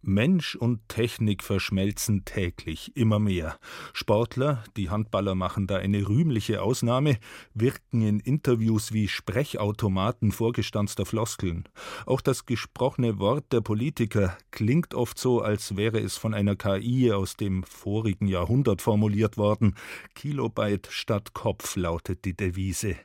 Mensch und Technik verschmelzen täglich immer mehr. Sportler, die Handballer machen da eine rühmliche Ausnahme, wirken in Interviews wie Sprechautomaten vorgestanzter Floskeln. Auch das gesprochene Wort der Politiker klingt oft so, als wäre es von einer KI aus dem vorigen Jahrhundert formuliert worden. Kilobyte statt Kopf lautet die Devise.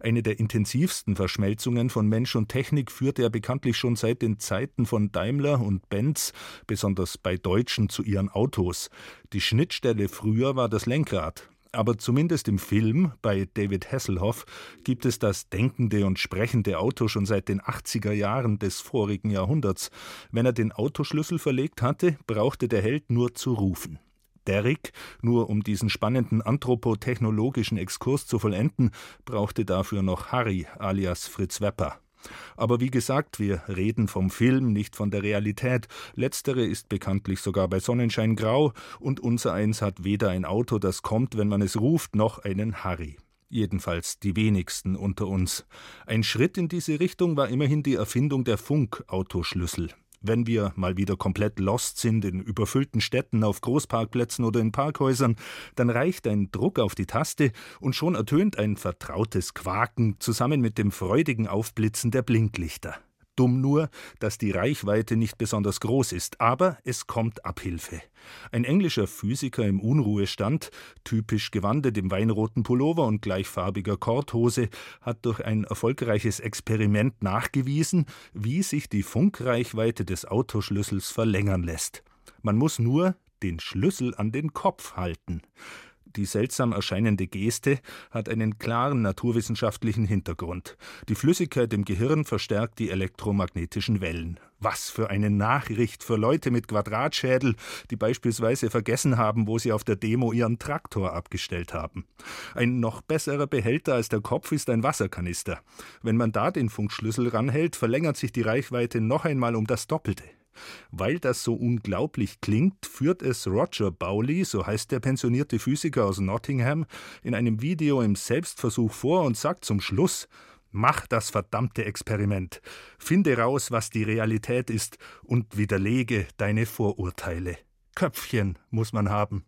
Eine der intensivsten Verschmelzungen von Mensch und Technik führte er bekanntlich schon seit den Zeiten von Daimler und Benz besonders bei Deutschen zu ihren Autos. Die Schnittstelle früher war das Lenkrad. Aber zumindest im Film bei David Hasselhoff gibt es das denkende und sprechende Auto schon seit den 80er Jahren des vorigen Jahrhunderts. Wenn er den Autoschlüssel verlegt hatte, brauchte der Held nur zu rufen. Derrick, nur um diesen spannenden anthropotechnologischen Exkurs zu vollenden, brauchte dafür noch Harry alias Fritz Wepper. Aber wie gesagt, wir reden vom Film, nicht von der Realität. Letztere ist bekanntlich sogar bei Sonnenschein grau und unser eins hat weder ein Auto, das kommt, wenn man es ruft, noch einen Harry jedenfalls die wenigsten unter uns. Ein Schritt in diese Richtung war immerhin die Erfindung der Funkautoschlüssel. Wenn wir mal wieder komplett lost sind in überfüllten Städten, auf Großparkplätzen oder in Parkhäusern, dann reicht ein Druck auf die Taste und schon ertönt ein vertrautes Quaken zusammen mit dem freudigen Aufblitzen der Blinklichter. Dumm nur, dass die Reichweite nicht besonders groß ist, aber es kommt Abhilfe. Ein englischer Physiker im Unruhestand, typisch gewandet im weinroten Pullover und gleichfarbiger Korthose, hat durch ein erfolgreiches Experiment nachgewiesen, wie sich die Funkreichweite des Autoschlüssels verlängern lässt. Man muss nur den Schlüssel an den Kopf halten. Die seltsam erscheinende Geste hat einen klaren naturwissenschaftlichen Hintergrund. Die Flüssigkeit im Gehirn verstärkt die elektromagnetischen Wellen. Was für eine Nachricht für Leute mit Quadratschädel, die beispielsweise vergessen haben, wo sie auf der Demo ihren Traktor abgestellt haben. Ein noch besserer Behälter als der Kopf ist ein Wasserkanister. Wenn man da den Funkschlüssel ranhält, verlängert sich die Reichweite noch einmal um das Doppelte. Weil das so unglaublich klingt, führt es Roger Bowley, so heißt der pensionierte Physiker aus Nottingham, in einem Video im Selbstversuch vor und sagt zum Schluss Mach das verdammte Experiment. Finde raus, was die Realität ist und widerlege deine Vorurteile. Köpfchen muss man haben.